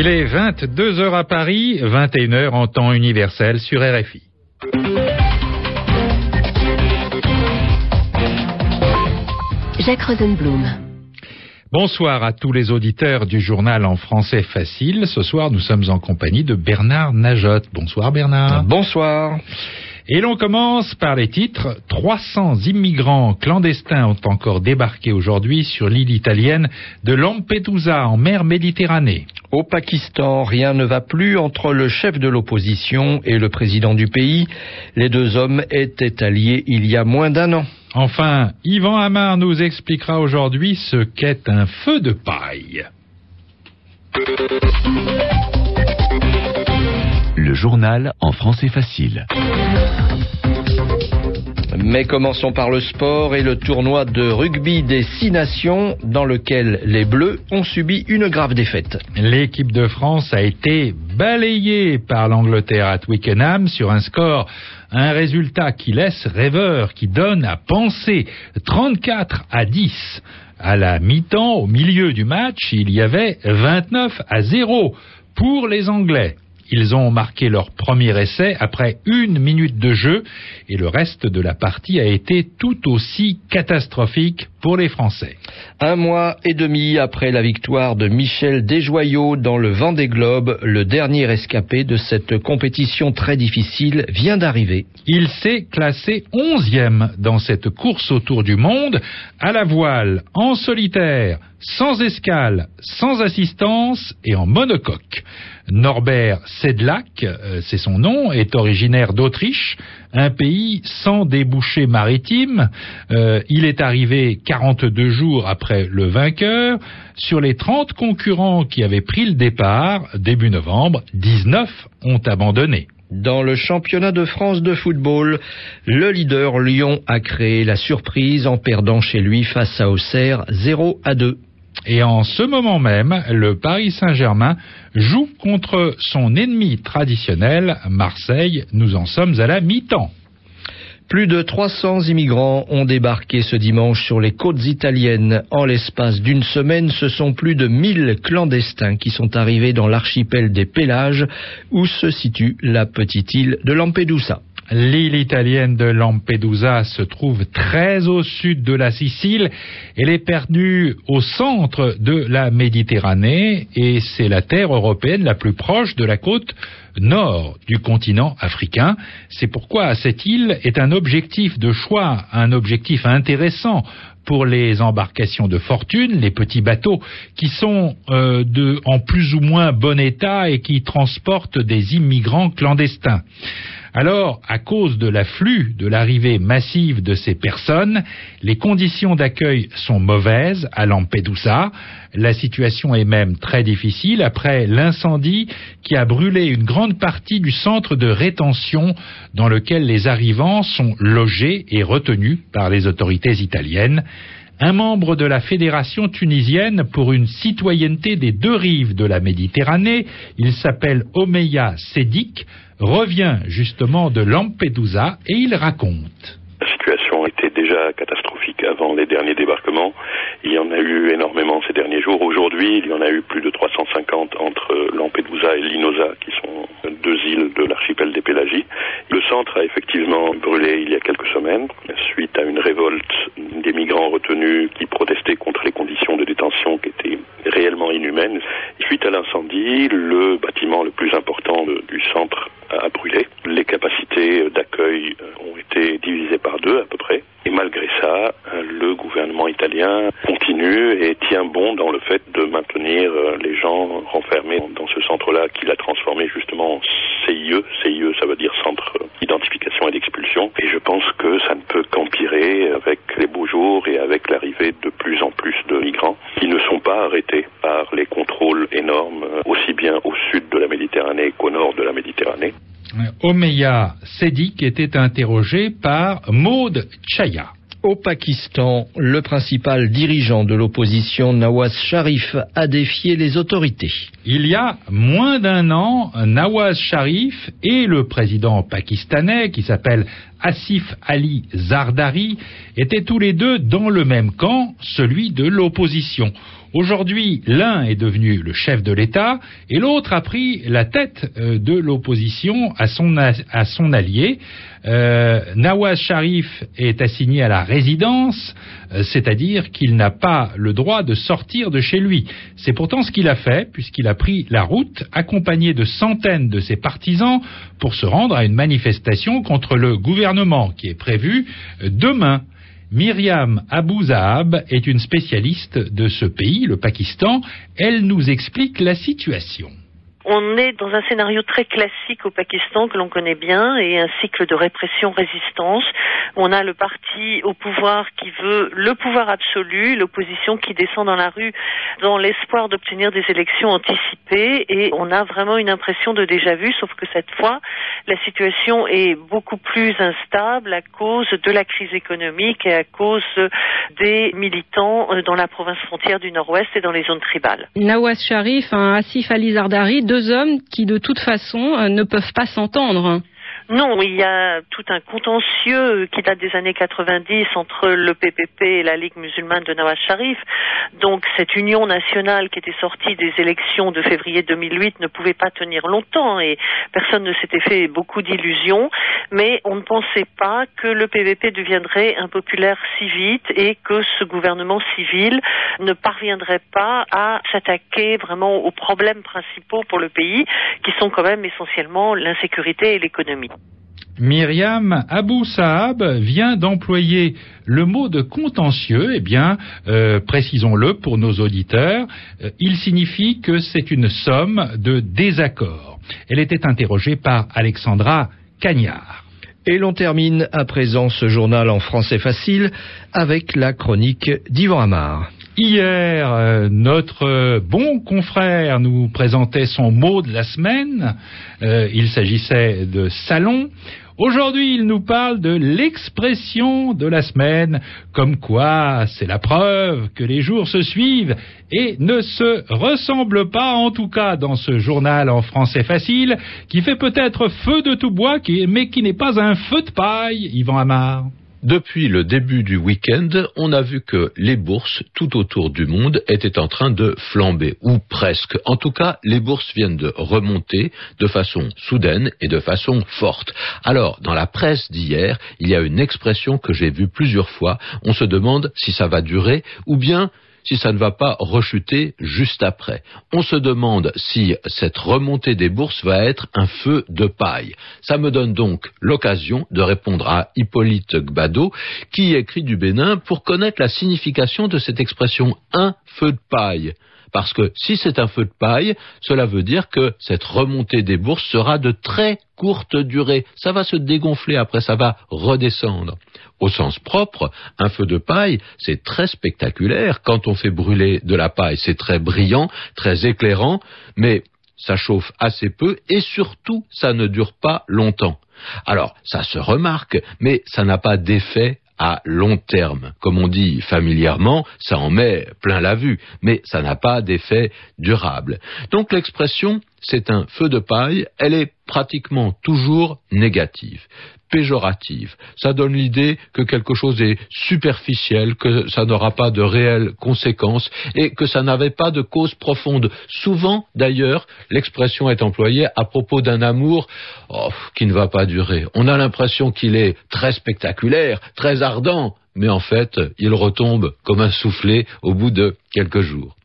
Il est 22h à Paris, 21h en temps universel sur RFI. Jacques Rosenblum. Bonsoir à tous les auditeurs du journal en français facile. Ce soir, nous sommes en compagnie de Bernard Najot. Bonsoir Bernard. Bonsoir. Et l'on commence par les titres. 300 immigrants clandestins ont encore débarqué aujourd'hui sur l'île italienne de Lampedusa en mer Méditerranée. Au Pakistan, rien ne va plus entre le chef de l'opposition et le président du pays. Les deux hommes étaient alliés il y a moins d'un an. Enfin, Yvan Amar nous expliquera aujourd'hui ce qu'est un feu de paille. Le journal en français facile. Mais commençons par le sport et le tournoi de rugby des six nations dans lequel les Bleus ont subi une grave défaite. L'équipe de France a été balayée par l'Angleterre à Twickenham sur un score, un résultat qui laisse rêveur, qui donne à penser 34 à 10. À la mi-temps, au milieu du match, il y avait 29 à 0 pour les Anglais. Ils ont marqué leur premier essai après une minute de jeu et le reste de la partie a été tout aussi catastrophique pour les Français. Un mois et demi après la victoire de Michel Desjoyaux dans le Vendée Globe, le dernier escapé de cette compétition très difficile vient d'arriver. Il s'est classé onzième dans cette course autour du monde, à la voile, en solitaire, sans escale, sans assistance et en monocoque. Norbert Sedlak, euh, c'est son nom, est originaire d'Autriche, un pays sans débouché maritime. Euh, il est arrivé 42 jours après le vainqueur. Sur les 30 concurrents qui avaient pris le départ début novembre, 19 ont abandonné. Dans le championnat de France de football, le leader Lyon a créé la surprise en perdant chez lui face à Auxerre 0 à 2. Et en ce moment même, le Paris Saint-Germain joue contre son ennemi traditionnel, Marseille. Nous en sommes à la mi-temps. Plus de 300 immigrants ont débarqué ce dimanche sur les côtes italiennes. En l'espace d'une semaine, ce sont plus de 1000 clandestins qui sont arrivés dans l'archipel des Pélages, où se situe la petite île de Lampedusa. L'île italienne de Lampedusa se trouve très au sud de la Sicile. Elle est perdue au centre de la Méditerranée et c'est la terre européenne la plus proche de la côte nord du continent africain. C'est pourquoi cette île est un objectif de choix, un objectif intéressant pour les embarcations de fortune, les petits bateaux qui sont euh, en plus ou moins bon état et qui transportent des immigrants clandestins. Alors, à cause de l'afflux, de l'arrivée massive de ces personnes, les conditions d'accueil sont mauvaises à Lampedusa. La situation est même très difficile après l'incendie qui a brûlé une grande partie du centre de rétention dans lequel les arrivants sont logés et retenus par les autorités italiennes un membre de la Fédération tunisienne pour une citoyenneté des deux rives de la Méditerranée, il s'appelle Omeya Sedik, revient justement de Lampedusa et il raconte. La situation était déjà catastrophique avant les derniers débarquements. Il y en a eu énormément ces derniers jours. Aujourd'hui, il y en a eu plus de 350 entre Lampedusa et Linosa, qui sont deux îles de l'archipel des Pélagies. Le centre a effectivement brûlé il y a quelques semaines, suite à une révolte des migrants retenus qui protestaient contre les conditions de détention qui étaient réellement inhumaines. Suite à l'incendie, le bâtiment le plus important du centre a brûlé. Les capacités d'accueil ont été divisées par deux à peu près. Et malgré ça, le gouvernement italien continue et tient bon dans le fait de maintenir les gens renfermés dans ce centre-là qu'il a transformé justement en CIE. CIE, ça veut dire Centre d'identification et d'expulsion. Et je pense que ça ne peut qu'empirer avec les beaux jours et avec l'arrivée de plus en plus de migrants qui ne sont pas arrêtés par les contrôles énormes, aussi bien au sud de la Méditerranée qu'au nord de la Méditerranée. Omeya Sedik était interrogé par Maud Chaya. Au Pakistan, le principal dirigeant de l'opposition, Nawaz Sharif, a défié les autorités. Il y a moins d'un an, Nawaz Sharif et le président pakistanais, qui s'appelle Asif Ali Zardari étaient tous les deux dans le même camp, celui de l'opposition. Aujourd'hui, l'un est devenu le chef de l'État et l'autre a pris la tête euh, de l'opposition à son, allié. Euh, Nawaz Sharif est assigné à la résidence, euh, c'est-à-dire qu'il n'a pas le droit de sortir de chez lui. C'est pourtant ce qu'il a fait, puisqu'il a pris la route, accompagné de centaines de ses partisans, pour se rendre à une manifestation contre le gouvernement qui est prévue euh, demain. Myriam Abou Zahab est une spécialiste de ce pays, le Pakistan. Elle nous explique la situation on est dans un scénario très classique au Pakistan que l'on connaît bien et un cycle de répression-résistance. On a le parti au pouvoir qui veut le pouvoir absolu, l'opposition qui descend dans la rue dans l'espoir d'obtenir des élections anticipées et on a vraiment une impression de déjà-vu, sauf que cette fois, la situation est beaucoup plus instable à cause de la crise économique et à cause des militants dans la province frontière du Nord-Ouest et dans les zones tribales. Nawaz Sharif, Asif Ali Zardari, hommes qui de toute façon euh, ne peuvent pas s'entendre. Non, il y a tout un contentieux qui date des années 90 entre le PPP et la Ligue musulmane de Nawaz Sharif. Donc cette union nationale qui était sortie des élections de février 2008 ne pouvait pas tenir longtemps et personne ne s'était fait beaucoup d'illusions. Mais on ne pensait pas que le PPP deviendrait impopulaire si vite et que ce gouvernement civil ne parviendrait pas à s'attaquer vraiment aux problèmes principaux pour le pays, qui sont quand même essentiellement l'insécurité et l'économie. Myriam Abou Saab vient d'employer le mot de contentieux. Eh bien, euh, précisons-le pour nos auditeurs, euh, il signifie que c'est une somme de désaccords. Elle était interrogée par Alexandra Cagnard. Et l'on termine à présent ce journal en français facile avec la chronique d'Yvan Amar. Hier, euh, notre bon confrère nous présentait son mot de la semaine. il s'agissait de salon. Aujourd'hui, il nous parle de l'expression de la semaine, comme quoi c'est la preuve que les jours se suivent et ne se ressemblent pas, en tout cas dans ce journal en français facile, qui fait peut-être feu de tout bois, mais qui n'est pas un feu de paille, Yvan Amar. Depuis le début du week-end, on a vu que les bourses tout autour du monde étaient en train de flamber, ou presque. En tout cas, les bourses viennent de remonter de façon soudaine et de façon forte. Alors, dans la presse d'hier, il y a une expression que j'ai vue plusieurs fois. On se demande si ça va durer, ou bien si ça ne va pas rechuter juste après. On se demande si cette remontée des bourses va être un feu de paille. Ça me donne donc l'occasion de répondre à Hippolyte Gbado, qui écrit du Bénin pour connaître la signification de cette expression un feu de paille. Parce que si c'est un feu de paille, cela veut dire que cette remontée des bourses sera de très courte durée. Ça va se dégonfler, après ça va redescendre. Au sens propre, un feu de paille, c'est très spectaculaire. Quand on fait brûler de la paille, c'est très brillant, très éclairant, mais ça chauffe assez peu et surtout, ça ne dure pas longtemps. Alors, ça se remarque, mais ça n'a pas d'effet à long terme. Comme on dit familièrement, ça en met plein la vue, mais ça n'a pas d'effet durable. Donc l'expression c'est un feu de paille, elle est pratiquement toujours négative, péjorative. Ça donne l'idée que quelque chose est superficiel, que ça n'aura pas de réelles conséquences et que ça n'avait pas de cause profonde. Souvent, d'ailleurs, l'expression est employée à propos d'un amour oh, qui ne va pas durer. On a l'impression qu'il est très spectaculaire, très ardent, mais en fait, il retombe comme un soufflet au bout de quelques jours.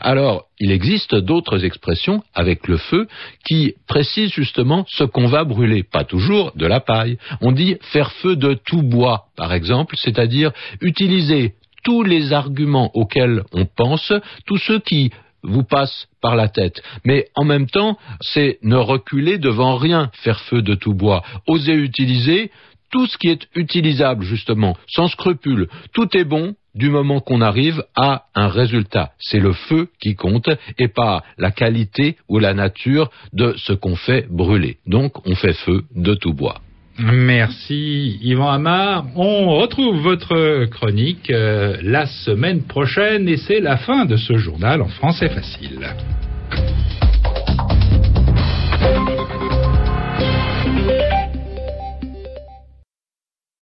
Alors, il existe d'autres expressions avec le feu qui précisent justement ce qu'on va brûler, pas toujours de la paille. On dit faire feu de tout bois, par exemple, c'est-à-dire utiliser tous les arguments auxquels on pense, tous ceux qui vous passent par la tête. Mais en même temps, c'est ne reculer devant rien, faire feu de tout bois. Oser utiliser tout ce qui est utilisable, justement, sans scrupule. Tout est bon, du moment qu'on arrive à un résultat. C'est le feu qui compte et pas la qualité ou la nature de ce qu'on fait brûler. Donc on fait feu de tout bois. Merci Yvan Amar. On retrouve votre chronique euh, la semaine prochaine et c'est la fin de ce journal en français facile.